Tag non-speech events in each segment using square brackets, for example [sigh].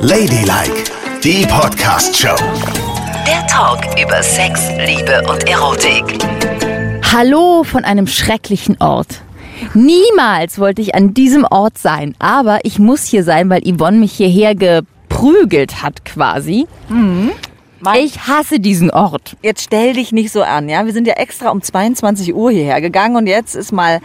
Ladylike, die Podcast-Show. Der Talk über Sex, Liebe und Erotik. Hallo von einem schrecklichen Ort. Niemals wollte ich an diesem Ort sein, aber ich muss hier sein, weil Yvonne mich hierher geprügelt hat quasi. Ich hasse diesen Ort. Jetzt stell dich nicht so an, ja? Wir sind ja extra um 22 Uhr hierher gegangen und jetzt ist mal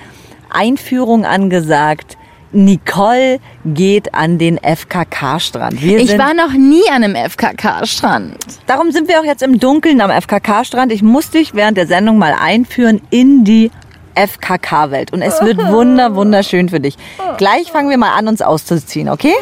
Einführung angesagt. Nicole geht an den FKK-Strand. Wir Ich sind, war noch nie an einem FKK-Strand. darum sind wir auch jetzt im Dunkeln am FKK-Strand. Ich muss dich während der Sendung mal einführen in die FKK-Welt. Und es wird [laughs] wunder, wunderschön für dich. Gleich fangen wir mal an, uns auszuziehen, okay?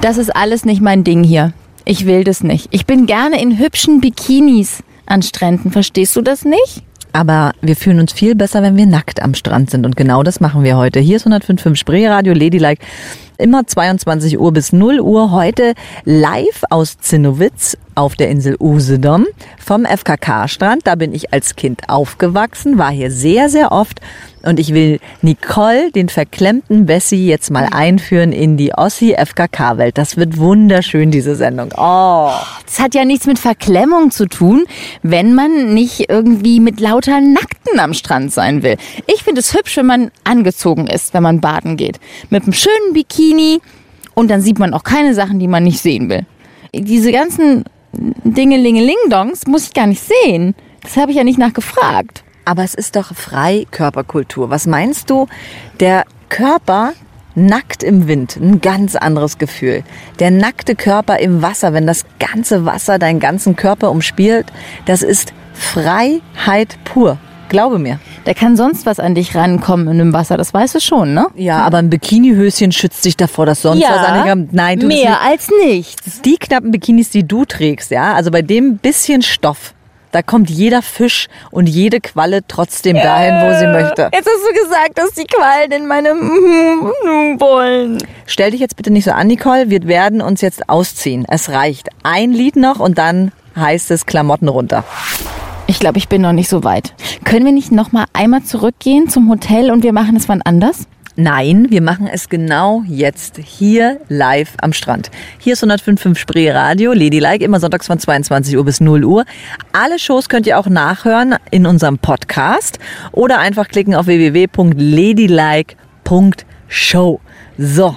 Das ist alles nicht mein Ding hier. Ich will das nicht. Ich bin gerne in hübschen Bikinis an Stränden. Verstehst du das nicht? Aber wir fühlen uns viel besser, wenn wir nackt am Strand sind. Und genau das machen wir heute. Hier ist 105.5 Spreeradio Ladylike. Immer 22 Uhr bis 0 Uhr. Heute live aus Zinnowitz auf der Insel Usedom vom FKK-Strand. Da bin ich als Kind aufgewachsen, war hier sehr, sehr oft. Und ich will Nicole, den verklemmten Bessie, jetzt mal einführen in die Ossi-FKK-Welt. Das wird wunderschön, diese Sendung. Oh. Das hat ja nichts mit Verklemmung zu tun, wenn man nicht irgendwie mit lauter Nackten am Strand sein will. Ich finde es hübsch, wenn man angezogen ist, wenn man baden geht. Mit einem schönen Bikini und dann sieht man auch keine Sachen, die man nicht sehen will. Diese ganzen Dingelingeling-Dongs muss ich gar nicht sehen. Das habe ich ja nicht nachgefragt. Aber es ist doch Freikörperkultur. Was meinst du? Der Körper nackt im Wind, ein ganz anderes Gefühl. Der nackte Körper im Wasser, wenn das ganze Wasser deinen ganzen Körper umspielt, das ist Freiheit pur. Glaube mir. Da kann sonst was an dich rankommen in dem Wasser, das weißt du schon, ne? Ja, aber ein Bikinihöschen schützt dich davor, dass sonst was an dir kommt. Nein, du mehr als nichts. die knappen Bikinis, die du trägst, ja, also bei dem bisschen Stoff, da kommt jeder Fisch und jede Qualle trotzdem dahin, wo sie möchte. Jetzt hast du gesagt, dass die Quallen in meinem wollen. Stell dich jetzt bitte nicht so an, Nicole. Wir werden uns jetzt ausziehen. Es reicht. Ein Lied noch und dann heißt es Klamotten runter. Ich glaube, ich bin noch nicht so weit. Können wir nicht noch mal einmal zurückgehen zum Hotel und wir machen es wann anders? Nein, wir machen es genau jetzt hier live am Strand. Hier ist 105.5 Spree Radio, Ladylike, immer sonntags von 22 Uhr bis 0 Uhr. Alle Shows könnt ihr auch nachhören in unserem Podcast oder einfach klicken auf www.ladylike.show. So.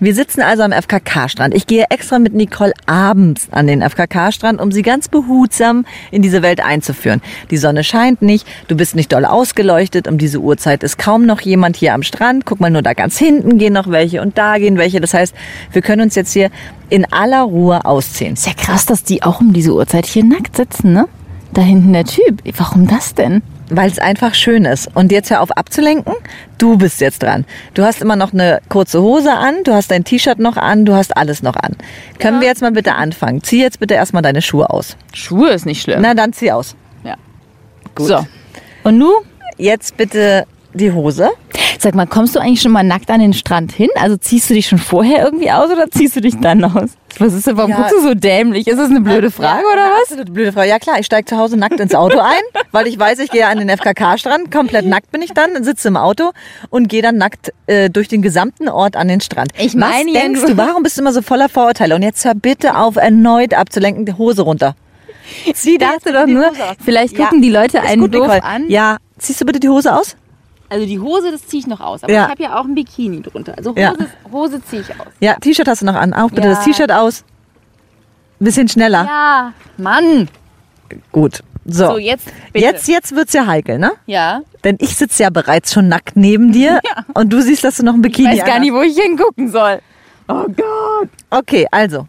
Wir sitzen also am FKK-Strand. Ich gehe extra mit Nicole abends an den FKK-Strand, um sie ganz behutsam in diese Welt einzuführen. Die Sonne scheint nicht, du bist nicht doll ausgeleuchtet. Um diese Uhrzeit ist kaum noch jemand hier am Strand. Guck mal, nur da ganz hinten gehen noch welche und da gehen welche. Das heißt, wir können uns jetzt hier in aller Ruhe ausziehen. Ist ja krass, dass die auch um diese Uhrzeit hier nackt sitzen, ne? Da hinten der Typ. Warum das denn? Weil es einfach schön ist. Und jetzt hör auf abzulenken. Du bist jetzt dran. Du hast immer noch eine kurze Hose an, du hast dein T-Shirt noch an, du hast alles noch an. Können wir jetzt mal bitte anfangen? Zieh jetzt bitte erstmal deine Schuhe aus. Schuhe ist nicht schlimm. Na, dann zieh aus. ja. Gut. So. Und nu? Jetzt bitte die Hose. Sag mal, kommst du eigentlich schon mal nackt an den Strand hin? Also ziehst du dich schon vorher irgendwie aus oder ziehst du dich dann aus? Was ist denn, warum Ja. guckst du so dämlich? Ist das eine blöde Frage Ja, oder eine was? Absolute blöde Frage. Ja klar, ich steige zu Hause nackt ins Auto ein, [laughs] weil ich weiß, ich gehe an den FKK-Strand. Komplett [laughs] nackt bin ich dann, sitze im Auto und gehe dann nackt äh, durch den gesamten Ort an den Strand. Ich meine Was ja denkst du, warum bist du immer so voller Vorurteile? Und jetzt hör bitte auf, erneut abzulenken, die Hose runter. Ich dachte doch nur, vielleicht gucken die Leute einen gut, doof Nicole. an. Ja, ziehst du bitte die Hose aus? Also die Hose, das ziehe ich noch aus. Aber Ja. ich habe ja auch ein Bikini drunter. Also Hose, Ja. Hose ziehe ich aus. Ja, T-Shirt hast du noch an. Auch bitte Ja. das T-Shirt aus. Bisschen schneller. Ja, Mann. Gut. So, So, jetzt bitte. jetzt, jetzt wird's ja heikel, ne? Ja. Denn ich sitze ja bereits schon nackt neben dir [laughs] und du siehst, dass du noch ein Ich Bikini weiß gar nicht, wo ich hingucken soll. Oh Gott. Okay, also.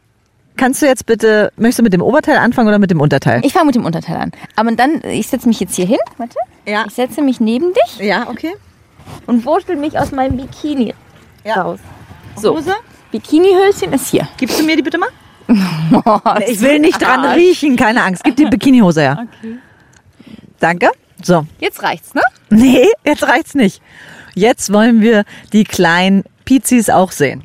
Kannst du jetzt bitte, möchtest du mit dem Oberteil anfangen oder mit dem Unterteil? Ich fange mit dem Unterteil an. Aber dann, ich setze mich jetzt hier hin. Warte. Ja. Ich setze mich neben dich Ja, okay. und wurschtel mich aus meinem Bikini Ja. raus. So. Hose? Bikini-Höschen ist hier. Gibst du mir die bitte mal? [laughs] Ich will nicht dran riechen, keine Angst. Gib die [laughs] Bikinihose her. Okay. Danke. So. Jetzt reicht's, ne? Nee, jetzt reicht's nicht. Jetzt wollen wir die kleinen Pizis auch sehen.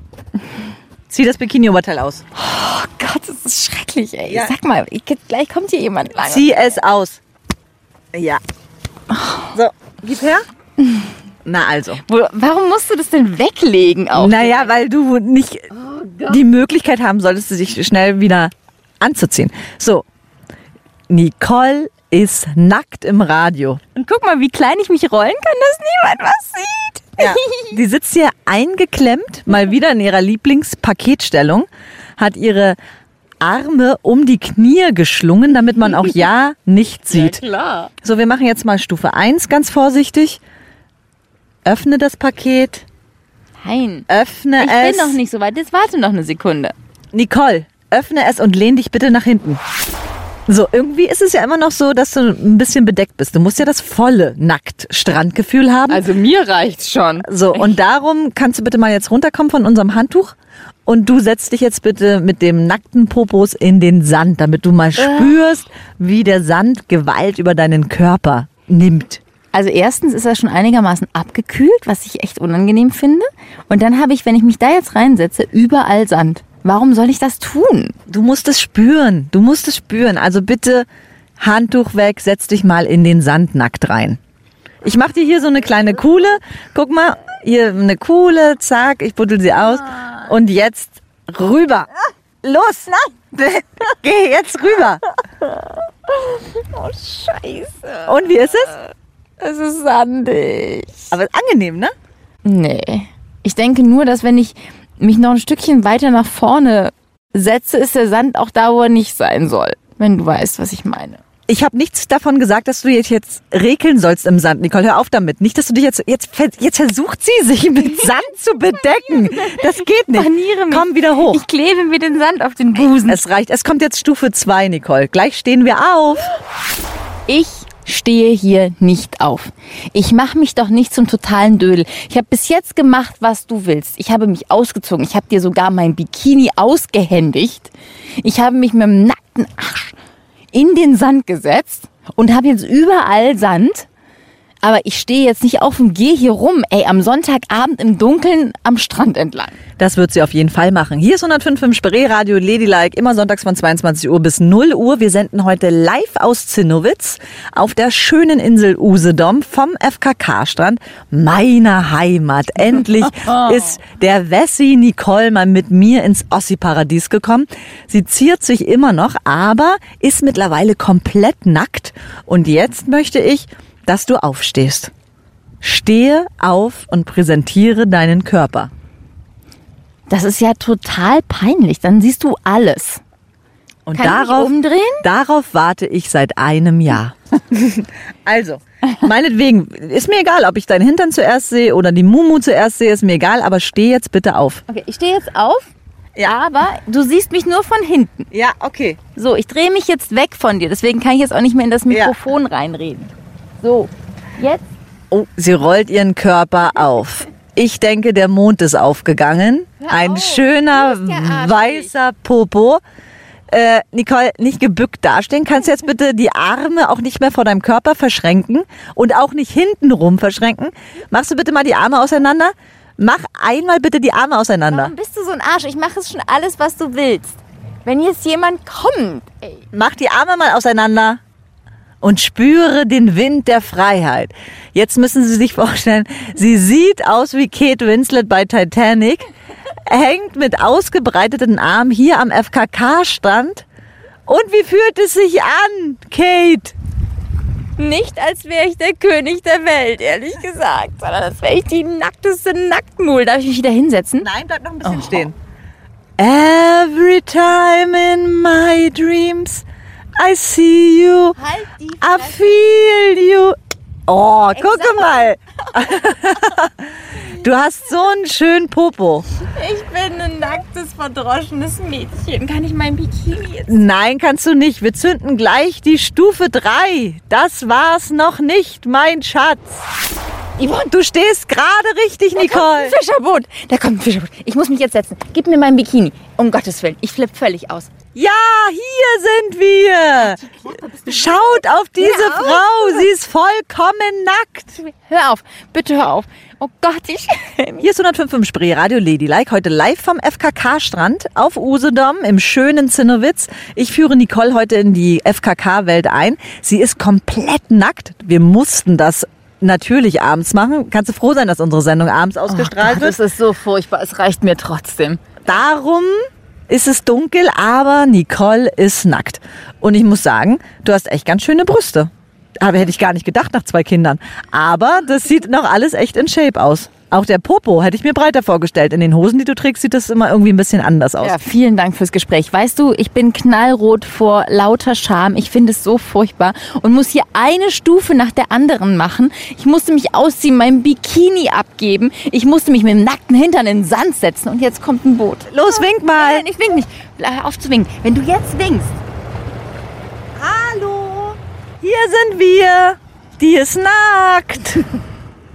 Zieh das Bikini-Oberteil aus. Oh Gott, das ist schrecklich, ey. Ja. Sag mal, ich, gleich kommt hier jemand lang. Zieh es aus. Ja. So, gib her. Na also. Warum musst du das denn weglegen auch? Naja, weil du nicht die Möglichkeit haben solltest, dich schnell wieder anzuziehen. So, Nicole ist nackt im Radio. Und guck mal, wie klein ich mich rollen kann, dass niemand was sieht. [laughs] Die sitzt hier eingeklemmt, mal wieder in ihrer Lieblingspaketstellung, hat ihre Arme um die Knie geschlungen, damit man auch [laughs] ja nicht sieht. klar. So, wir machen jetzt mal Stufe 1 ganz vorsichtig. Öffne das Paket, Nein. öffne Ich es. bin noch nicht so weit. Jetzt warte noch eine Sekunde. Nicole, öffne es und lehn dich bitte nach hinten. So, irgendwie ist es ja immer noch so, dass du ein bisschen bedeckt bist. Du musst ja das volle Nackt-Strandgefühl haben. Also mir reicht's schon. So, und darum kannst du bitte mal jetzt runterkommen von unserem Handtuch und du setzt dich jetzt bitte mit dem nackten Popos in den Sand, damit du mal spürst, wie der Sand Gewalt über deinen Körper nimmt. Also erstens ist er schon einigermaßen abgekühlt, was ich echt unangenehm finde. Und dann habe ich, wenn ich mich da jetzt reinsetze, überall Sand. Warum soll ich das tun? Du musst es spüren, du musst es spüren. Also bitte Handtuch weg, setz dich mal in den Sand nackt rein. Ich mache dir hier so eine kleine Kuhle. Guck mal, hier eine Kuhle, zack, ich buddel sie aus. Und jetzt rüber. Los, nein. [laughs] Geh jetzt rüber. Oh, scheiße. Und wie ist es? Es ist sandig. Aber angenehm, ne? Nee. Ich denke nur, dass wenn ich mich noch ein Stückchen weiter nach vorne setze, ist der Sand auch da, wo er nicht sein soll. Wenn du weißt, was ich meine. Ich habe nichts davon gesagt, dass du jetzt, jetzt rekeln sollst im Sand, Nicole. Hör auf damit. Nicht, dass du dich jetzt, jetzt, jetzt versucht sie, sich mit [laughs] Sand zu bedecken. Das geht nicht. Komm wieder hoch. Ich klebe mir den Sand auf den Busen. Es reicht. Es kommt jetzt Stufe 2, Nicole. Gleich stehen wir auf. Ich stehe hier nicht auf. Ich mache mich doch nicht zum totalen Dödel. Ich habe bis jetzt gemacht, was du willst. Ich habe mich ausgezogen. Ich habe dir sogar mein Bikini ausgehändigt. Ich habe mich mit dem nackten Arsch in den Sand gesetzt und habe jetzt überall Sand. Aber ich stehe jetzt nicht auf und gehe hier rum, ey, am Sonntagabend im Dunkeln am Strand entlang. Das wird sie auf jeden Fall machen. Hier ist 105.5 Spree Radio Ladylike, immer sonntags von 22 Uhr bis 0 Uhr. Wir senden heute live aus Zinnowitz auf der schönen Insel Usedom vom FKK-Strand, meiner Heimat. Endlich [laughs] ist der Wessi Nicole mal mit mir ins Ossi-Paradies gekommen. Sie ziert sich immer noch, aber ist mittlerweile komplett nackt. Und jetzt möchte ich, dass du aufstehst. Stehe auf und präsentiere deinen Körper. Das ist ja total peinlich. Dann siehst du alles. Und Kann darauf, umdrehen? darauf warte ich seit einem Jahr. [laughs] also, meinetwegen, ist mir egal, ob ich deinen Hintern zuerst sehe oder die Mumu zuerst sehe, ist mir egal, aber steh jetzt bitte auf. Okay, ich stehe jetzt auf. Ja, aber du siehst mich nur von hinten. Ja, okay. So, ich drehe mich jetzt weg von dir. Deswegen kann ich jetzt auch nicht mehr in das Mikrofon reinreden. So, jetzt. Oh, sie rollt ihren Körper auf. Ich denke, der Mond ist aufgegangen. Ein auf, schöner weißer Popo. Äh, Nicole, nicht gebückt dastehen. Kannst du jetzt bitte die Arme auch nicht mehr vor deinem Körper verschränken und auch nicht hintenrum verschränken. Machst du bitte mal die Arme auseinander? Mach einmal bitte die Arme auseinander. Warum bist du so ein Arsch? Ich mache es schon alles, was du willst. Wenn jetzt jemand kommt, ey. Mach die Arme mal auseinander und spüre den Wind der Freiheit. Jetzt müssen Sie sich vorstellen, sie sieht aus wie Kate Winslet bei Titanic, hängt mit ausgebreiteten Armen hier am FKK-Strand. Und wie fühlt es sich an, Kate? Nicht, als wäre ich der König der Welt, ehrlich gesagt, sondern als wäre ich die nackteste Nacktmul. Darf ich mich wieder hinsetzen? Nein, bleib noch ein bisschen stehen. Every time in my dreams I see you, Halt die I feel you. Oh, gucke sag mal. Du hast so einen schönen Popo. Ich bin ein nacktes, verdroschenes Mädchen. Kann ich mein Bikini jetzt? Nein, kannst du nicht. Wir zünden gleich die Stufe 3. Das war's noch nicht, mein Schatz. Yvonne, Du stehst gerade richtig, da kommt Nicole. ein Fischerboot. Da kommt ein Fischerboot. Ich muss mich jetzt setzen. Gib mir mein Bikini. Um Gottes Willen. Ich flippe völlig aus. Ja, hier sind wir. Schaut auf diese auf. Frau. Sie ist vollkommen nackt. Hör auf. Bitte hör auf. Oh Gott, ich... Hier ist 105 Spree Radio Ladylike. Heute live vom FKK-Strand auf Usedom im schönen Zinnowitz. Ich führe Nicole heute in die FKK-Welt ein. Sie ist komplett nackt. Wir mussten das natürlich abends machen. Kannst du froh sein, dass unsere Sendung abends ausgestrahlt Oh wird? Das ist so furchtbar. Es reicht mir trotzdem. Darum ist es dunkel, aber Nicole ist nackt. Und ich muss sagen, du hast echt ganz schöne Brüste. Aber hätte ich gar nicht gedacht nach zwei Kindern. Aber das sieht noch alles echt in Shape aus. Auch der Popo hätte ich mir breiter vorgestellt. In den Hosen, die du trägst, sieht das immer irgendwie ein bisschen anders aus. Ja, vielen Dank fürs Gespräch. Weißt du, ich bin knallrot vor lauter Scham. Ich finde es so furchtbar und muss hier eine Stufe nach der anderen machen. Ich musste mich ausziehen, mein Bikini abgeben. Ich musste mich mit dem nackten Hintern in den Sand setzen und jetzt kommt ein Boot. Los, wink mal. Nein, ich wink nicht. Hör auf zu winken. Wenn du jetzt winkst, Hallo, hier sind wir. Die ist nackt. [laughs]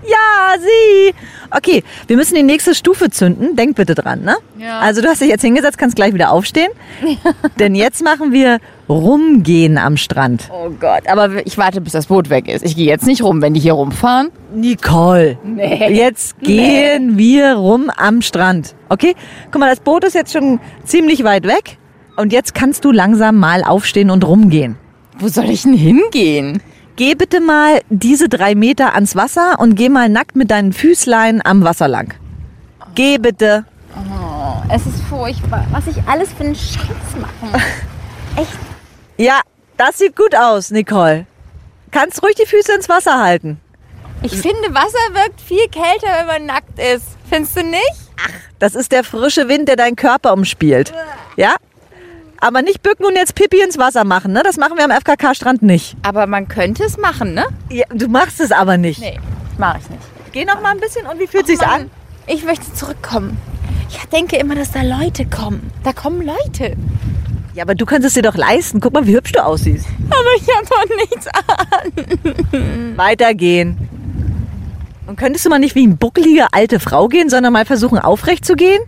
Ja, sie. Okay, wir müssen die nächste Stufe zünden. Denk bitte dran, ne? Ja. Also du hast dich jetzt hingesetzt, kannst gleich wieder aufstehen. [laughs] Denn jetzt machen wir Rumgehen am Strand. oh Gott, aber ich warte, bis das Boot weg ist. Ich gehe jetzt nicht rum, wenn die hier rumfahren. Nicole, Nee. jetzt gehen wir rum am Strand. Okay? Guck mal, das Boot ist jetzt schon ziemlich weit weg. Und jetzt kannst du langsam mal aufstehen und rumgehen. Wo soll ich denn hingehen? Geh bitte mal diese drei Meter ans Wasser und geh mal nackt mit deinen Füßlein am Wasser lang. Geh bitte. Es ist furchtbar, was ich alles für einen Scheiß mache. [laughs] Echt? Ja, das sieht gut aus, Nicole. Kannst ruhig die Füße ins Wasser halten. Ich finde, Wasser wirkt viel kälter, wenn man nackt ist. Findest du nicht? Das ist der frische Wind, der deinen Körper umspielt. Ja? Aber nicht bücken und jetzt Pipi ins Wasser machen, ne? Das machen wir am FKK-Strand nicht. Aber man könnte es machen, ne? Ja, du machst es aber nicht. Nee, mach ich nicht. Geh noch mal ein bisschen und wie fühlt sich's Mann, an? Ich möchte zurückkommen. Ich denke immer, dass da Leute kommen. Da kommen Leute. Ja, aber du kannst es dir doch leisten. Guck mal, wie hübsch du aussiehst. Aber ich habe doch nichts an. Weitergehen. Und könntest du mal nicht wie eine buckelige alte Frau gehen, sondern mal versuchen, aufrecht zu gehen?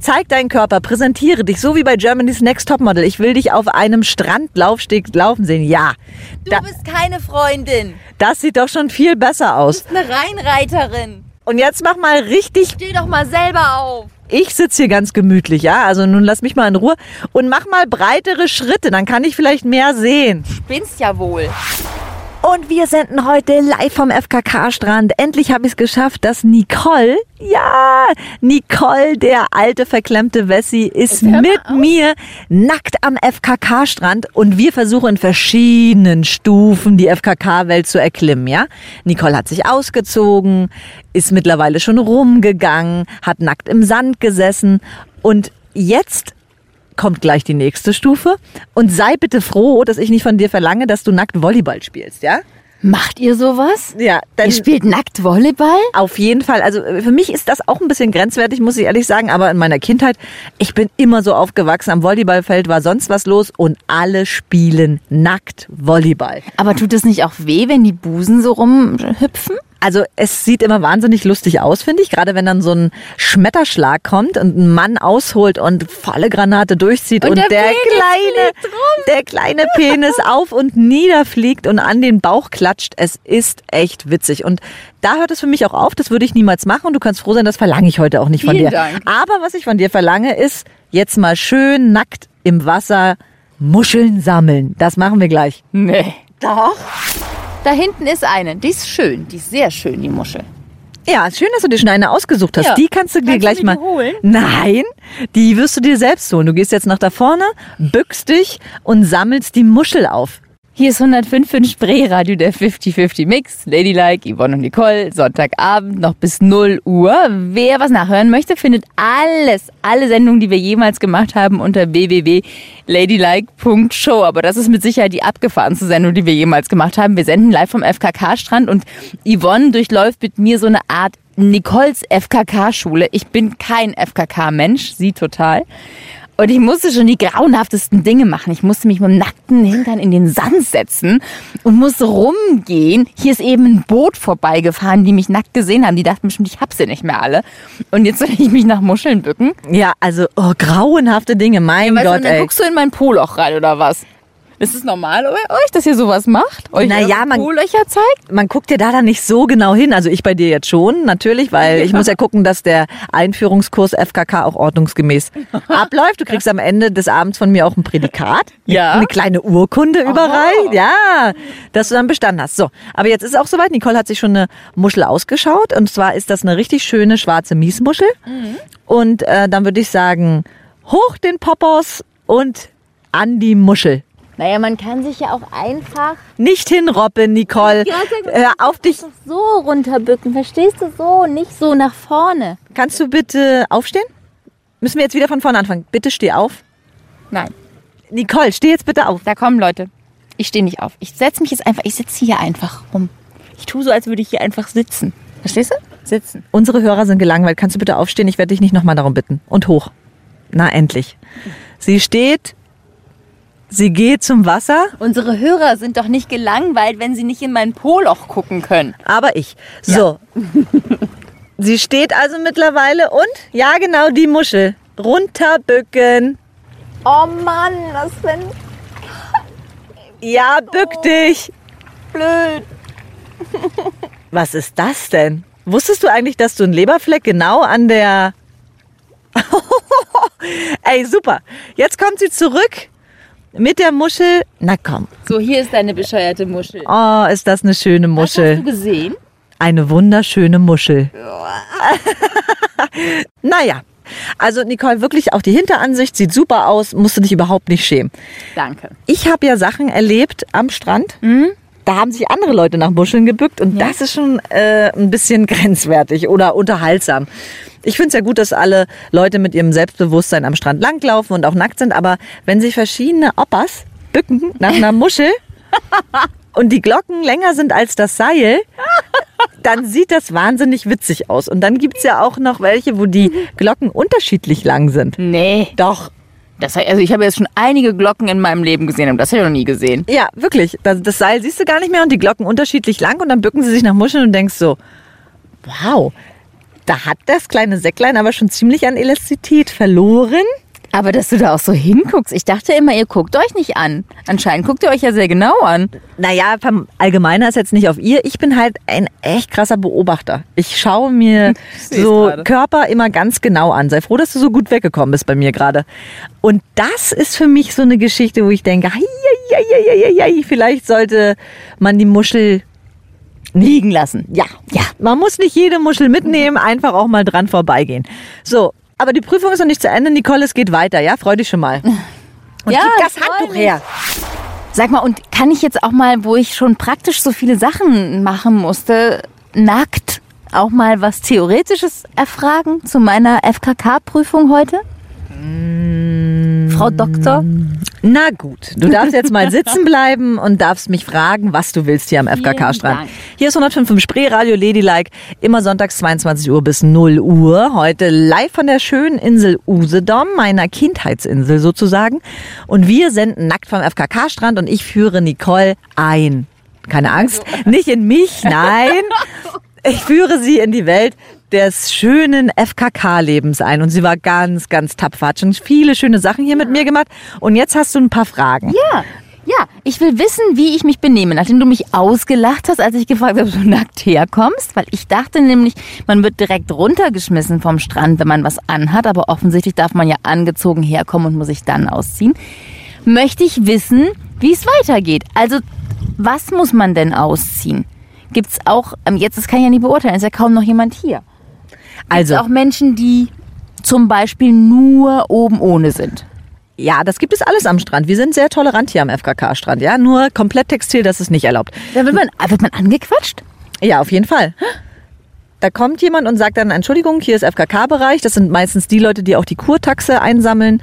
Zeig deinen Körper, präsentiere dich, so wie bei Germany's Next Topmodel. Ich will dich auf einem Strandlaufsteg laufen sehen. Ja, Du Da- bist keine Freundin. das sieht doch schon viel besser aus. Du bist eine Reinreiterin. Und jetzt mach mal richtig, Steh doch mal selber auf. ich sitze hier ganz gemütlich, ja? Also nun lass mich mal in Ruhe und mach mal breitere Schritte, dann kann ich vielleicht mehr sehen. Spinnst ja wohl. Und wir senden heute live vom FKK-Strand. Endlich habe ich es geschafft, dass Nicole, ja, Nicole, der alte verklemmte Wessi, ist mit auf. mir nackt am FKK-Strand und wir versuchen in verschiedenen Stufen die FKK-Welt zu erklimmen, ja? Nicole hat sich ausgezogen, ist mittlerweile schon rumgegangen, hat nackt im Sand gesessen und jetzt kommt gleich die nächste Stufe. Und sei bitte froh, dass ich nicht von dir verlange, dass du nackt Volleyball spielst, ja? Macht ihr sowas? Ja, dann Ihr spielt nackt Volleyball? auf jeden Fall. Also äh, für mich ist das auch ein bisschen grenzwertig, muss ich ehrlich sagen. Aber in meiner Kindheit, ich bin immer so aufgewachsen. Am Volleyballfeld war sonst was los und alle spielen nackt Volleyball. Aber tut es nicht auch weh, wenn die Busen so rumhüpfen? Also es sieht immer wahnsinnig lustig aus, finde ich. Gerade wenn dann so ein Schmetterschlag kommt und ein Mann ausholt und volle Granate durchzieht und, Und der der, kleine, fliegt der kleine Penis [laughs] auf und niederfliegt und an den Bauch klatscht. Es ist echt witzig. Und da hört es für mich auch auf. Das würde ich niemals machen. Und du kannst froh sein, das verlange ich heute auch nicht von Vielen dir. Dank. Aber was ich von dir verlange, ist jetzt mal schön nackt im Wasser Muscheln sammeln. Das machen wir gleich. Nee. Doch. Da hinten ist eine. Die ist schön. Die ist sehr schön, die Muschel. Ja, schön, dass du dir schon eine ausgesucht hast. Ja. Die kannst du dir Kannst du gleich mir mal. die holen? Nein, die wirst du dir selbst holen. Du gehst jetzt nach da vorne, bückst dich und sammelst die Muschel auf. Hier ist 105 in Spreeradio, der 50-50 Mix. Ladylike, Yvonne und Nicole, Sonntagabend noch bis 0 Uhr. Wer was nachhören möchte, findet alles, alle Sendungen, die wir jemals gemacht haben, unter www.ladylike.show. Aber das ist mit Sicherheit die abgefahrenste Sendung, die wir jemals gemacht haben. Wir senden live vom FKK-Strand und Yvonne durchläuft mit mir so eine Art Nicoles FKK-Schule. Ich bin kein FKK-Mensch, sie total. Und ich musste schon die grauenhaftesten Dinge machen. Ich musste mich mit dem nackten Hintern in den Sand setzen und musste rumgehen. Hier ist eben ein Boot vorbeigefahren, die mich nackt gesehen haben. Die dachten bestimmt, ich hab sie nicht mehr alle. Und jetzt soll ich mich nach Muscheln bücken. Ja, also oh, grauenhafte Dinge, mein du, Gott, und dann ey. guckst du in mein Poloch rein oder was? Ist es normal bei euch, dass ihr sowas macht? Euch Naja, man- Po-Löcher zeigt? Man guckt ja da dann nicht so genau hin. Also ich bei dir jetzt schon, natürlich, weil [laughs] ich muss ja gucken, dass der Einführungskurs FKK auch ordnungsgemäß [laughs] abläuft. Du kriegst am Ende des Abends von mir auch ein Prädikat. Ja. Eine kleine Urkunde überreicht. Ja, dass du dann bestanden hast. So, aber jetzt ist auch soweit. Nicole hat sich schon eine Muschel ausgeschaut. Und zwar ist das eine richtig schöne schwarze Miesmuschel. Und äh, dann würde ich sagen, hoch den Poppers und an die Muschel. Naja, man kann sich ja auch einfach Nicht hinroppen, Nicole. Hör auf dich. so runterbücken. Verstehst du so? Nicht so nach vorne. Kannst du bitte aufstehen? Müssen wir jetzt wieder von vorne anfangen? Bitte steh auf. Nein, Nicole, steh jetzt bitte auf. da kommen Leute. Ich stehe nicht auf. Ich setze mich jetzt einfach, ich sitze hier einfach rum. Ich tue so, als würde ich hier einfach sitzen. Verstehst du? Sitzen. Unsere Hörer sind gelangweilt. Kannst du bitte aufstehen? Ich werde dich nicht nochmal darum bitten. Und hoch. Na, endlich. Sie steht. Sie geht zum Wasser, Unsere Hörer sind doch nicht gelangweilt, wenn sie nicht in mein Po-Loch gucken können. aber ich. So. [laughs] Sie steht also mittlerweile und, ja genau, die Muschel. Runterbücken. Oh Mann, was ein Ja, bück dich. blöd. [laughs] Was ist das denn? Wusstest du eigentlich, dass du einen Leberfleck genau an der... [laughs] Ey, super. Jetzt kommt sie zurück mit der Muschel. Na komm. So, hier ist deine bescheuerte Muschel. Oh, ist das eine schöne Hast du Muschel. gesehen? Eine wunderschöne Muschel. [laughs] naja. Also Nicole, wirklich auch die Hinteransicht sieht super aus, musst du dich überhaupt nicht schämen. Danke. Ich habe ja Sachen erlebt am Strand. Da haben sich andere Leute nach Muscheln gebückt und das ist schon äh, ein bisschen [laughs] grenzwertig oder unterhaltsam. Ich finde es ja gut, dass alle Leute mit ihrem Selbstbewusstsein am Strand langlaufen und auch nackt sind, aber wenn sich verschiedene Oppas bücken nach einer [laughs] Muschel und die Glocken länger sind als das Seil, dann sieht das wahnsinnig witzig aus. Und dann gibt's ja auch noch welche, wo die Glocken unterschiedlich lang sind. Nee. Doch, Das, also ich habe jetzt schon einige Glocken in meinem Leben gesehen, aber das habe ich noch nie gesehen. Ja, wirklich. Das, das Seil siehst du gar nicht mehr und die Glocken unterschiedlich lang und dann bücken sie sich nach Muscheln und denkst so, wow, da hat das kleine Säcklein aber schon ziemlich an Elastizität verloren. Aber dass du da auch so hinguckst, ich dachte immer, ihr guckt euch nicht an. Anscheinend guckt ihr euch ja sehr genau an. Naja, Allgemeiner ist jetzt nicht auf ihr. Ich bin halt ein echt krasser Beobachter. Ich schaue mir [laughs] so. Körper immer ganz genau an. Sei froh, dass du so gut weggekommen bist bei mir gerade. Und das ist für mich so eine Geschichte, wo ich denke, vielleicht sollte man die Muschel Liegen lassen. Ja, ja. Man muss nicht jede Muschel mitnehmen, einfach auch mal dran vorbeigehen. So, aber die Prüfung ist noch nicht zu Ende. Nicole, es geht weiter, ja? Freu dich schon mal. Und Ja, gib das Handtuch her. Sag mal, und kann ich jetzt auch mal, wo ich schon praktisch so viele Sachen machen musste, nackt auch mal was Theoretisches erfragen zu meiner FKK-Prüfung heute? Frau Doktor? Na gut, du darfst jetzt mal sitzen bleiben und darfst mich fragen, was du willst hier am FKK-Strand. Hier ist 105 Spree Radio Ladylike, immer sonntags 22 Uhr bis 0 Uhr. Heute live von der schönen Insel Usedom, meiner Kindheitsinsel sozusagen. Und wir senden nackt vom FKK-Strand und ich führe Nicole ein. Keine Angst, nicht in mich, [laughs] nein. Ich führe sie in die Welt des schönen FKK-Lebens ein. Und sie war ganz, ganz tapfer. Hat schon viele schöne Sachen hier mit mir gemacht. Und jetzt hast du ein paar Fragen. Ja. Ja, ich will wissen, wie ich mich benehme, nachdem du mich ausgelacht hast, als ich gefragt habe, ob du nackt herkommst, weil ich dachte nämlich, man wird direkt runtergeschmissen vom Strand, wenn man was anhat, aber offensichtlich darf man ja angezogen herkommen und muss sich dann ausziehen. Möchte ich wissen, wie es weitergeht. Also, was muss man denn ausziehen? Gibt's auch, ähm, jetzt, das kann ich ja nicht beurteilen, ist ja kaum noch jemand hier. Also, Auch Menschen, die zum Beispiel nur oben ohne sind. ja, das gibt es alles am Strand. Wir sind sehr tolerant hier am FKK-Strand. Ja, nur komplett Textil, das ist nicht erlaubt. Da wird man, wird man angequatscht? Ja, auf jeden Fall. Da kommt jemand und sagt dann, Entschuldigung, hier ist FKK-Bereich. Das sind meistens die Leute, die auch die Kurtaxe einsammeln.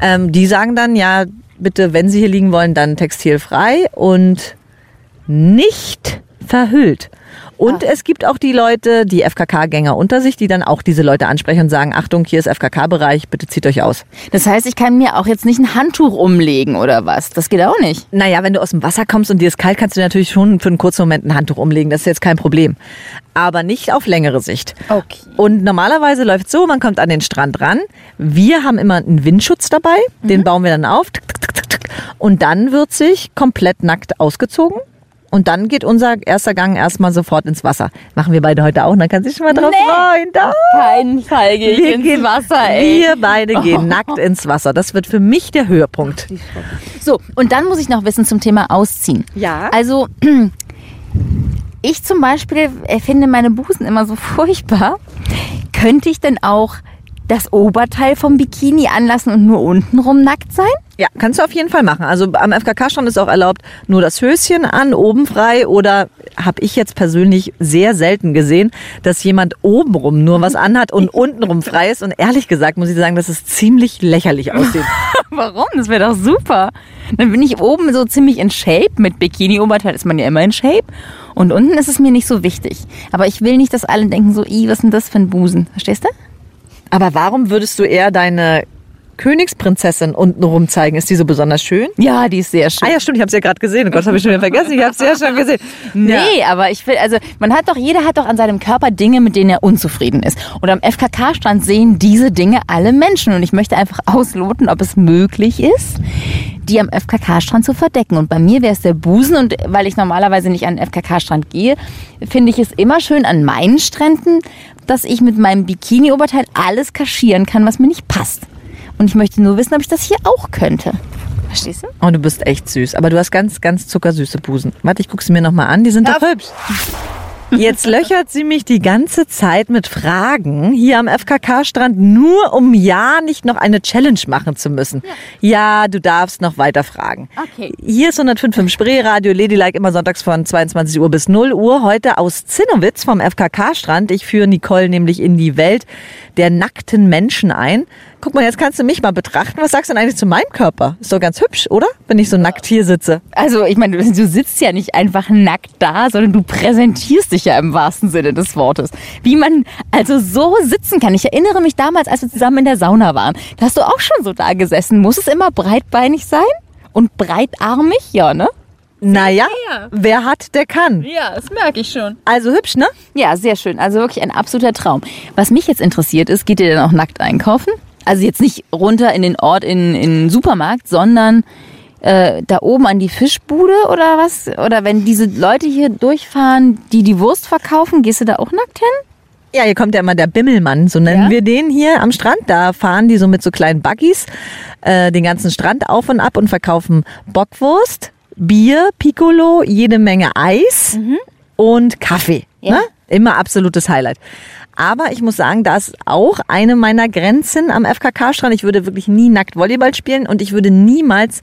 Ähm, die sagen dann, ja, bitte, wenn Sie hier liegen wollen, dann textilfrei und nicht verhüllt. Und es gibt auch die Leute, die FKK-Gänger unter sich, die dann auch diese Leute ansprechen und sagen, Achtung, hier ist FKK-Bereich, bitte zieht euch aus. Das heißt, ich kann mir auch jetzt nicht ein Handtuch umlegen oder was. Das geht auch nicht. Naja, wenn du aus dem Wasser kommst und dir ist kalt, kannst du natürlich schon für einen kurzen Moment ein Handtuch umlegen. Das ist jetzt kein Problem. Aber nicht auf längere Sicht. Okay. Und normalerweise läuft so, man kommt an den Strand ran. Wir haben immer einen Windschutz dabei. Den bauen wir dann auf. Und dann wird sich komplett nackt ausgezogen. Und dann geht unser erster Gang erstmal sofort ins Wasser. Machen wir beide heute auch, dann kann sich schon mal drauf Nee. freuen. Doch. Keinen Fall gehe ich Wir ins gehen- Wasser, ey. Wir beide [laughs] gehen nackt ins Wasser. Das wird für mich der Höhepunkt. So, und dann muss ich noch wissen zum Thema Ausziehen. Ja. Also, [clears throat] ich zum Beispiel äh, finde meine Busen immer so [laughs] furchtbar. Könnte ich denn auch das Oberteil vom Bikini anlassen und nur untenrum nackt sein? Ja, kannst du auf jeden Fall machen. Also am FKK-Strand ist auch erlaubt, nur das Höschen an, oben frei oder habe ich jetzt persönlich sehr selten gesehen, dass jemand obenrum nur was anhat und [laughs] untenrum frei ist. Und ehrlich gesagt muss ich sagen, dass es ziemlich lächerlich aussieht. [laughs] Warum? Das wäre doch super. Dann bin ich oben so ziemlich in Shape. Mit Bikini-Oberteil ist man ja immer in Shape. Und unten ist es mir nicht so wichtig. Aber ich will nicht, dass alle denken so, i, was ist denn das für ein Busen? Verstehst du? Aber warum würdest du eher deine Königsprinzessin untenrum zeigen? Ist die so besonders schön? Ja, die ist sehr schön. Ah ja, stimmt, ich habe ja gerade gesehen. Oh Gott, habe ich schon wieder vergessen. Ich habe es ja schon gesehen. Nee, aber ich will, also man hat doch, jeder hat doch an seinem Körper Dinge, mit denen er unzufrieden ist. Und am FKK-Strand sehen diese Dinge alle Menschen. Und ich möchte einfach ausloten, ob es möglich ist, die am FKK-Strand zu verdecken. Und bei mir wäre es der Busen. Und weil ich normalerweise nicht an den FKK-Strand gehe, finde ich es immer schön an meinen Stränden, dass ich mit meinem Bikini-Oberteil alles kaschieren kann, was mir nicht passt. Und ich möchte nur wissen, ob ich das hier auch könnte. Verstehst du? Oh, du bist echt süß. Aber du hast ganz, ganz zuckersüße Busen. Warte, ich gucke sie mir nochmal an. Die sind doch hübsch. Jetzt löchert sie mich die ganze Zeit mit Fragen hier am FKK-Strand, nur um ja nicht noch eine Challenge machen zu müssen. Ja, du darfst noch weiter fragen. Okay. Hier ist 105.5 Spreeradio, Ladylike immer sonntags von 22 Uhr bis 0 Uhr. Heute aus Zinnowitz vom FKK-Strand. Ich führe Nicole nämlich in die Welt der nackten Menschen ein. Guck mal, jetzt kannst du mich mal betrachten. Was sagst du denn eigentlich zu meinem Körper? Ist doch ganz hübsch, oder? Wenn ich so nackt hier sitze. Also, ich meine, du, du sitzt ja nicht einfach nackt da, sondern du präsentierst dich ja im wahrsten Sinne des Wortes. Wie man also so sitzen kann. Ich erinnere mich damals, als wir zusammen in der Sauna waren. Da hast du auch schon so da gesessen. Muss es immer breitbeinig sein? Und breitarmig? Ja, ne? Naja, wer hat, der kann. Ja, das merke ich schon. Also hübsch, ne? Ja, sehr schön. Also wirklich ein absoluter Traum. Was mich jetzt interessiert ist, geht ihr denn auch nackt einkaufen? Also jetzt nicht runter in den Ort, in, in den Supermarkt, sondern äh, da oben an die Fischbude oder was? Oder wenn diese Leute hier durchfahren, die die Wurst verkaufen, gehst du da auch nackt hin? Ja, hier kommt ja immer der Bimmelmann, so nennen Ja? wir den hier am Strand. Da fahren die so mit so kleinen Buggies äh, den ganzen Strand auf und ab und verkaufen Bockwurst, Bier, Piccolo, jede Menge Eis und Kaffee. Ja. Ne? Immer absolutes Highlight. Aber ich muss sagen, da ist auch eine meiner Grenzen am FKK-Strand. Ich würde wirklich nie nackt Volleyball spielen und ich würde niemals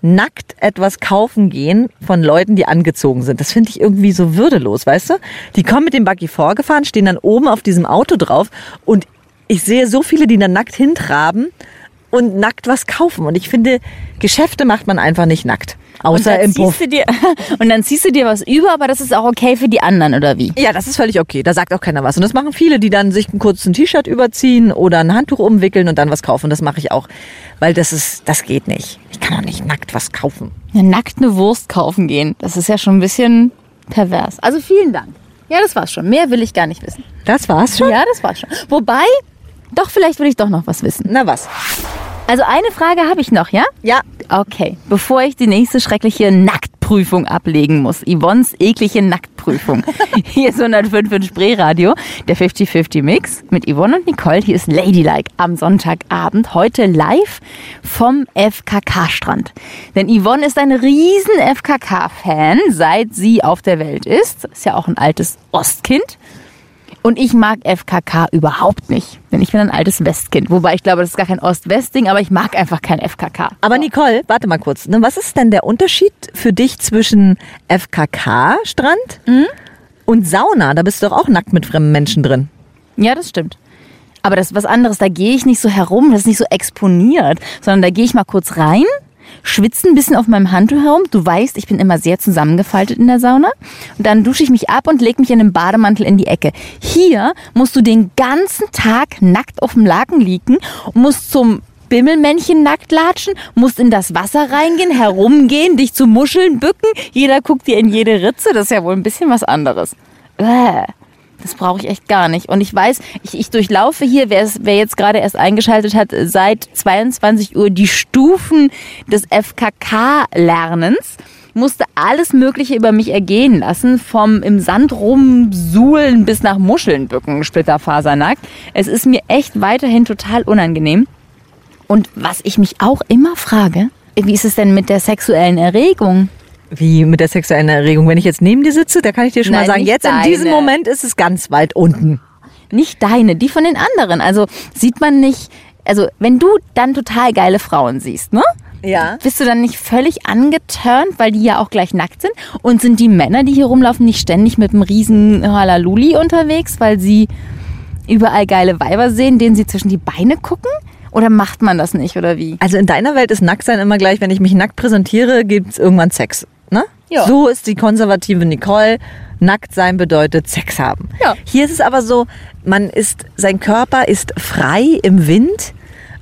nackt etwas kaufen gehen von Leuten, die angezogen sind. Das finde ich irgendwie so würdelos, weißt du? Die kommen mit dem Buggy vorgefahren, stehen dann oben auf diesem Auto drauf und ich sehe so viele, die dann nackt hintraben und nackt was kaufen. Und ich finde, Geschäfte macht man einfach nicht nackt. Außer im Puff. dir, [laughs] und dann ziehst du dir was über, aber das ist auch okay für die anderen, oder wie? Ja, das ist völlig okay. Da sagt auch keiner was. Und das machen viele, die dann sich ein kurzes T-Shirt überziehen oder ein Handtuch umwickeln und dann was kaufen. Das mache ich auch. Weil das ist, das geht nicht. Ich kann doch nicht nackt was kaufen. Ja, nackt eine Wurst kaufen gehen, das ist ja schon ein bisschen pervers. Also vielen Dank. Ja, das war's schon. Mehr will ich gar nicht wissen. Das war's schon? Ja, das war's schon. Wobei, doch, vielleicht will ich doch noch was wissen. Na was? Also eine Frage habe ich noch, ja? Ja. Okay, bevor ich die nächste schreckliche Nacktprüfung ablegen muss. Yvonnes eklige Nacktprüfung. [laughs] Hier ist 105 in Spreeradio, der 50-50 Mix mit Yvonne und Nicole. Hier ist Ladylike am Sonntagabend, heute live vom FKK-Strand. Denn Yvonne ist ein riesen FKK-Fan, seit sie auf der Welt ist. Ist ja auch ein altes Ostkind. Und ich mag FKK überhaupt nicht, denn ich bin ein altes Westkind. Wobei ich glaube, das ist gar kein Ost-West-Ding, aber ich mag einfach kein FKK. Aber Nicole, warte mal kurz. Ne, Was ist denn der Unterschied für dich zwischen FKK-Strand und Sauna? Da bist du doch auch nackt mit fremden Menschen drin. Ja, das stimmt. Aber das ist was anderes. Da gehe ich nicht so herum, das ist nicht so exponiert, sondern da gehe ich mal kurz rein, schwitze ein bisschen auf meinem Handtuch herum. Du weißt, ich bin immer sehr zusammengefaltet in der Sauna. Und dann dusche ich mich ab und lege mich in einem Bademantel in die Ecke. Hier musst du den ganzen Tag nackt auf dem Laken liegen musst zum Bimmelmännchen nackt latschen, musst in das Wasser reingehen, herumgehen, dich zu Muscheln bücken. Jeder guckt dir in jede Ritze. Das ist ja wohl ein bisschen was anderes. Äh. Das brauche ich echt gar nicht. Und ich weiß, ich, ich durchlaufe hier, wer, es, wer jetzt gerade erst eingeschaltet hat, seit 22 Uhr die Stufen des FKK-Lernens musste alles Mögliche über mich ergehen lassen, vom im Sand rumsuhlen bis nach Muscheln bücken, splitterfasernackt. Es ist mir echt weiterhin total unangenehm. Und was ich mich auch immer frage, wie ist es denn mit der sexuellen Erregung? Wie mit der sexuellen Erregung. Wenn ich jetzt neben dir sitze, da kann ich dir schon Nein, mal sagen, jetzt in diesem deine. Moment ist es ganz weit unten. Nicht deine, die von den anderen. Also sieht man nicht, also wenn du dann total geile Frauen siehst, ne? Ja. Bist du dann nicht völlig angeturnt, weil die ja auch gleich nackt sind? Und sind die Männer, die hier rumlaufen, nicht ständig mit einem riesen Halaluli unterwegs, weil sie überall geile Weiber sehen, denen sie zwischen die Beine gucken? Oder macht man das nicht, oder wie? Also in deiner Welt ist Nacktsein immer gleich, wenn ich mich nackt präsentiere, gibt es irgendwann Sex. Ne? Ja. So ist die konservative Nicole. Nackt sein bedeutet Sex haben. Ja. Hier ist es aber so, man ist, sein Körper ist frei im Wind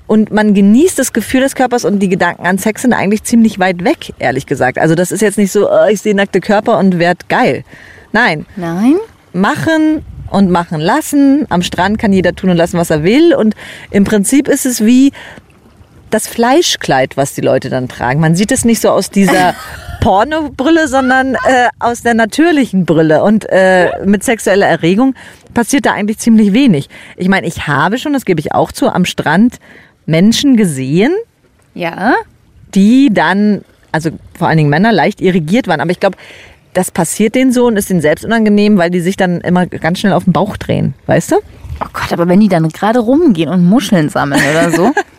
und man genießt das Gefühl des Körpers und die Gedanken an Sex sind eigentlich ziemlich weit weg, ehrlich gesagt. Also das ist jetzt nicht so, oh, ich sehe nackte Körper und werd geil. Nein, Nein? machen und machen lassen. Am Strand kann jeder tun und lassen, was er will. Und im Prinzip ist es wie das Fleischkleid, was die Leute dann tragen. Man sieht es nicht so aus dieser [laughs] Pornobrille, sondern äh, aus der natürlichen Brille. Und äh, mit sexueller Erregung passiert da eigentlich ziemlich wenig. Ich meine, ich habe schon, das gebe ich auch zu, am Strand Menschen gesehen, Ja? die dann, also vor allen Dingen Männer, leicht irrigiert waren. Aber ich glaube, das passiert denen so und ist denen selbst unangenehm, weil die sich dann immer ganz schnell auf den Bauch drehen. Weißt du? Oh Gott, aber wenn die dann gerade rumgehen und Muscheln sammeln oder so. [laughs]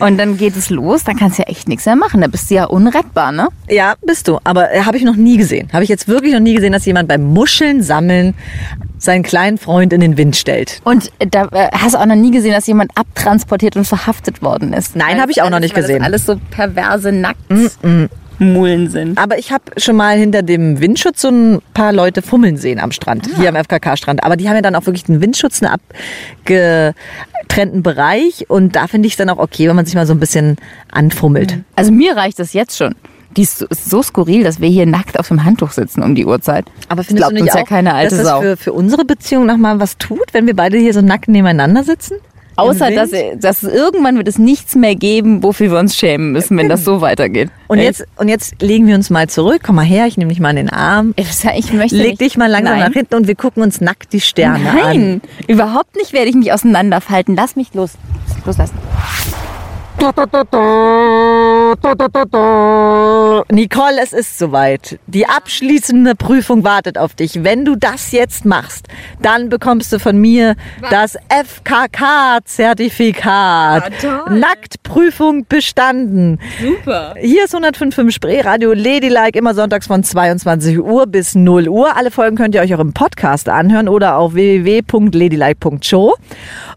Und dann geht es los, dann kannst du ja echt nichts mehr machen. Da bist du ja unrettbar, ne? Ja, bist du. Aber äh, habe ich noch nie gesehen. Habe ich jetzt wirklich noch nie gesehen, dass jemand beim Muscheln sammeln seinen kleinen Freund in den Wind stellt. Und da äh, hast du auch noch nie gesehen, dass jemand abtransportiert und verhaftet worden ist. Nein, Weil hab ich auch noch alles- nicht weil das gesehen. alles so perverse Nacktmullen sind. Aber ich habe schon mal hinter dem Windschutz so ein paar Leute fummeln sehen am Strand, hier am FKK-Strand. Aber die haben ja dann auch wirklich einen Windschutz, einen abgetrennten Bereich. Und da finde ich es dann auch okay, wenn man sich mal so ein bisschen anfummelt. Also mir reicht das jetzt schon. Die ist so, skurril, dass wir hier nackt auf dem Handtuch sitzen um die Uhrzeit. Aber findest Glaubt du nicht uns ja auch, keine alte dass das Sau. für, für unsere Beziehung nochmal was tut, wenn wir beide hier so nackt nebeneinander sitzen? Außer, dass, dass irgendwann wird es nichts mehr geben, wofür wir uns schämen müssen, wenn das so weitergeht. Und Echt? jetzt, und jetzt legen wir uns mal zurück. Komm mal her, ich nehme dich mal in den Arm. Ich möchte Leg nicht. dich mal langsam Nein. nach hinten und wir gucken uns nackt die Sterne an. Nein, überhaupt nicht werde ich mich auseinanderfalten. Lass mich los. Loslassen. Nicole, es ist soweit. Die abschließende Prüfung wartet auf dich. Wenn du das jetzt machst, dann bekommst du von mir das FKK-Zertifikat. Ah. Nacktprüfung bestanden. Super. Hier ist 105.5 Spreeradio Ladylike, immer sonntags von 22 Uhr bis 0 Uhr. Alle Folgen könnt ihr euch auch im Podcast anhören oder auf www.ladylike.show.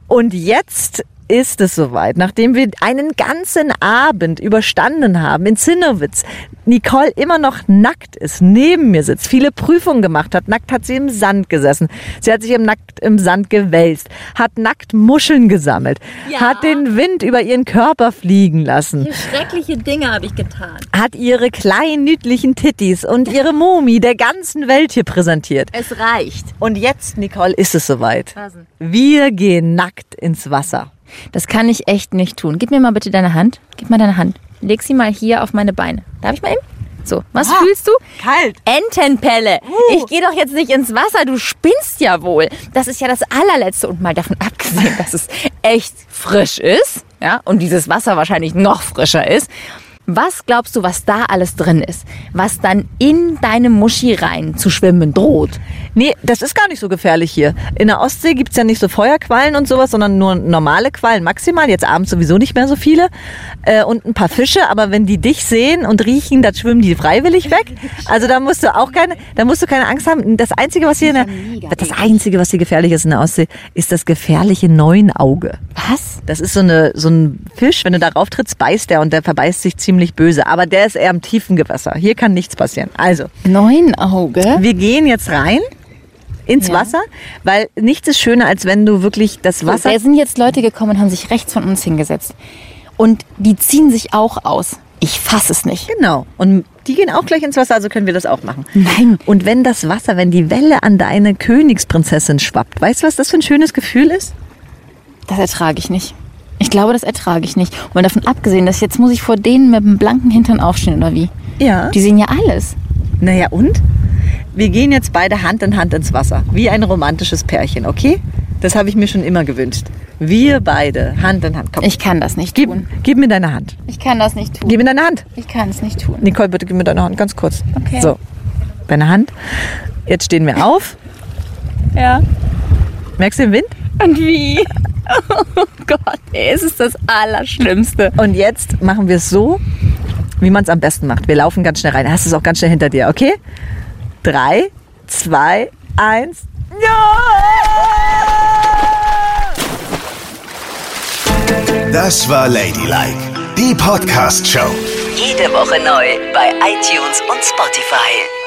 Und jetzt ist es soweit, nachdem wir einen ganzen Abend überstanden haben in Zinnowitz, Nicole immer noch nackt ist, neben mir sitzt, viele Prüfungen gemacht hat, nackt hat sie im Sand gesessen, sie hat sich im nackt im Sand gewälzt, hat nackt Muscheln gesammelt, Ja. hat den Wind über ihren Körper fliegen lassen, Schreckliche Dinge habe ich getan. hat ihre kleinen niedlichen Tittis und ihre Mumi der ganzen Welt hier präsentiert. Es reicht. Und jetzt, Nicole, ist es soweit. Wir gehen nackt ins Wasser. Das kann ich echt nicht tun. Gib mir mal bitte deine Hand. Gib mal deine Hand. Leg sie mal hier auf meine Beine. Darf ich mal eben? So, was Ah. fühlst du? Kalt. Entenpelle. Ich gehe doch jetzt nicht ins Wasser, du spinnst ja wohl. Das ist ja das allerletzte und mal davon [laughs] abgesehen, dass es echt frisch ist, ja, und dieses Wasser wahrscheinlich noch frischer ist. Was glaubst du, was da alles drin ist? Was dann in deine Muschi rein zu schwimmen droht? Nee, das ist gar nicht so gefährlich hier. In der Ostsee gibt's ja nicht so Feuerquallen und sowas, sondern nur normale Quallen maximal. Jetzt abends sowieso nicht mehr so viele. Äh, und ein paar Fische, aber wenn die dich sehen und riechen, dann schwimmen die freiwillig weg. Also da musst du auch keine, da musst du keine Angst haben. Das Einzige, was hier in der, das Einzige, was hier gefährlich ist in der Ostsee, ist das gefährliche Neunauge. Was? Das ist so, eine, so ein Fisch, wenn du darauf trittst, beißt der und der verbeißt sich ziemlich böse. Aber der ist eher im tiefen Gewässer. Hier kann nichts passieren. Also, Neunauge? wir gehen jetzt rein ins Ja. Wasser, weil nichts ist schöner, als wenn du wirklich das Wasser... Da sind jetzt Leute gekommen und haben sich rechts von uns hingesetzt. Und die ziehen sich auch aus. Ich fasse es nicht. Genau. Und die gehen auch gleich ins Wasser, also können wir das auch machen. Nein. Und wenn das Wasser, wenn die Welle an deine Königsprinzessin schwappt, weißt du, was das für ein schönes Gefühl ist? Das ertrage ich nicht. Ich glaube, das ertrage ich nicht. Und davon abgesehen, dass jetzt muss ich vor denen mit dem blanken Hintern aufstehen, oder wie? Ja. Die sehen ja alles. Naja, und? Wir gehen jetzt beide Hand in Hand ins Wasser, wie ein romantisches Pärchen, okay? Das habe ich mir schon immer gewünscht. Wir beide, Hand in Hand. Komm, Ich kann das nicht gib, tun. gib mir deine Hand. Ich kann das nicht tun. Gib mir deine Hand. Ich kann es nicht tun. Nicole, bitte gib mir deine Hand ganz kurz. Okay. So, deine Hand. Jetzt stehen wir auf. Ja. Merkst du den Wind? Und wie? [laughs] Oh Gott, ey, es ist das Allerschlimmste. Und jetzt machen wir es so, wie man es am besten macht. Wir laufen ganz schnell rein. Hast es auch ganz schnell hinter dir, okay? Drei, zwei, eins. Das war Ladylike, die Podcast-Show. Jede Woche neu bei iTunes und Spotify.